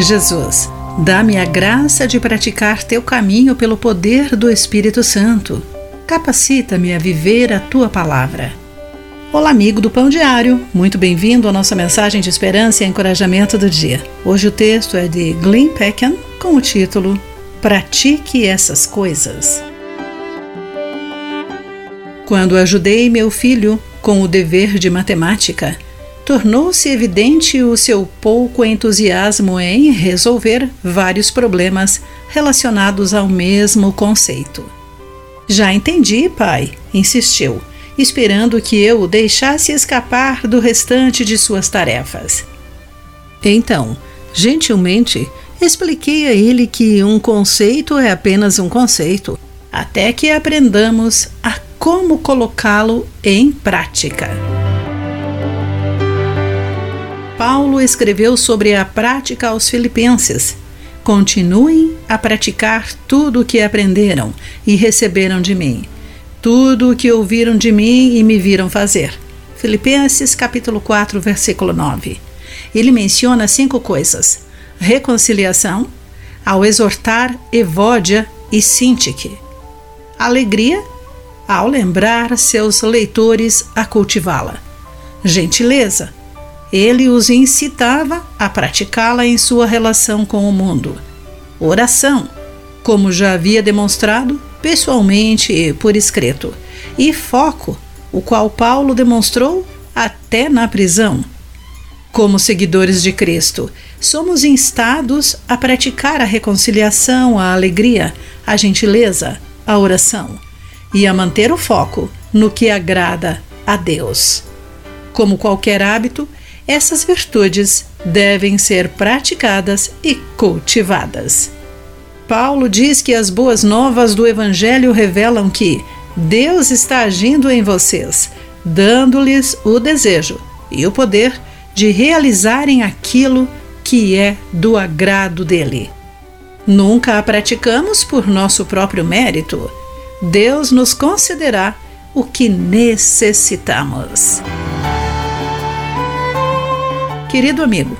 Jesus, dá-me a graça de praticar teu caminho pelo poder do Espírito Santo. Capacita-me a viver a tua palavra. Olá, amigo do Pão Diário. Muito bem-vindo à nossa mensagem de esperança e encorajamento do dia. Hoje o texto é de Glenn Peckham com o título Pratique essas coisas. Quando ajudei meu filho com o dever de matemática, tornou-se evidente o seu pouco entusiasmo em resolver vários problemas relacionados ao mesmo conceito. Já entendi, pai, insistiu, esperando que eu o deixasse escapar do restante de suas tarefas. Então, gentilmente, expliquei a ele que um conceito é apenas um conceito, até que aprendamos a como colocá-lo em prática. Paulo escreveu sobre a prática aos Filipenses. Continuem a praticar tudo o que aprenderam e receberam de mim, tudo o que ouviram de mim e me viram fazer. Filipenses capítulo 4, versículo 9. Ele menciona cinco coisas: reconciliação, ao exortar Evódia e Sintique, alegria, ao lembrar seus leitores a cultivá-la, gentileza, ele os incitava a praticá-la em sua relação com o mundo. Oração, como já havia demonstrado pessoalmente e por escrito, e foco, o qual Paulo demonstrou até na prisão. Como seguidores de Cristo, somos instados a praticar a reconciliação, a alegria, a gentileza, a oração e a manter o foco no que agrada a Deus. Como qualquer hábito, essas virtudes devem ser praticadas e cultivadas. Paulo diz que as boas novas do Evangelho revelam que Deus está agindo em vocês, dando-lhes o desejo e o poder de realizarem aquilo que é do agrado dele. Nunca a praticamos por nosso próprio mérito. Deus nos concederá o que necessitamos. Querido amigo,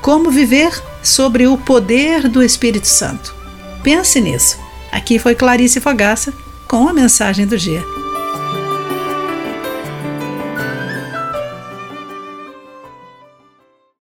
como viver sobre o poder do Espírito Santo? Pense nisso. Aqui foi Clarice Fogaça com a mensagem do dia.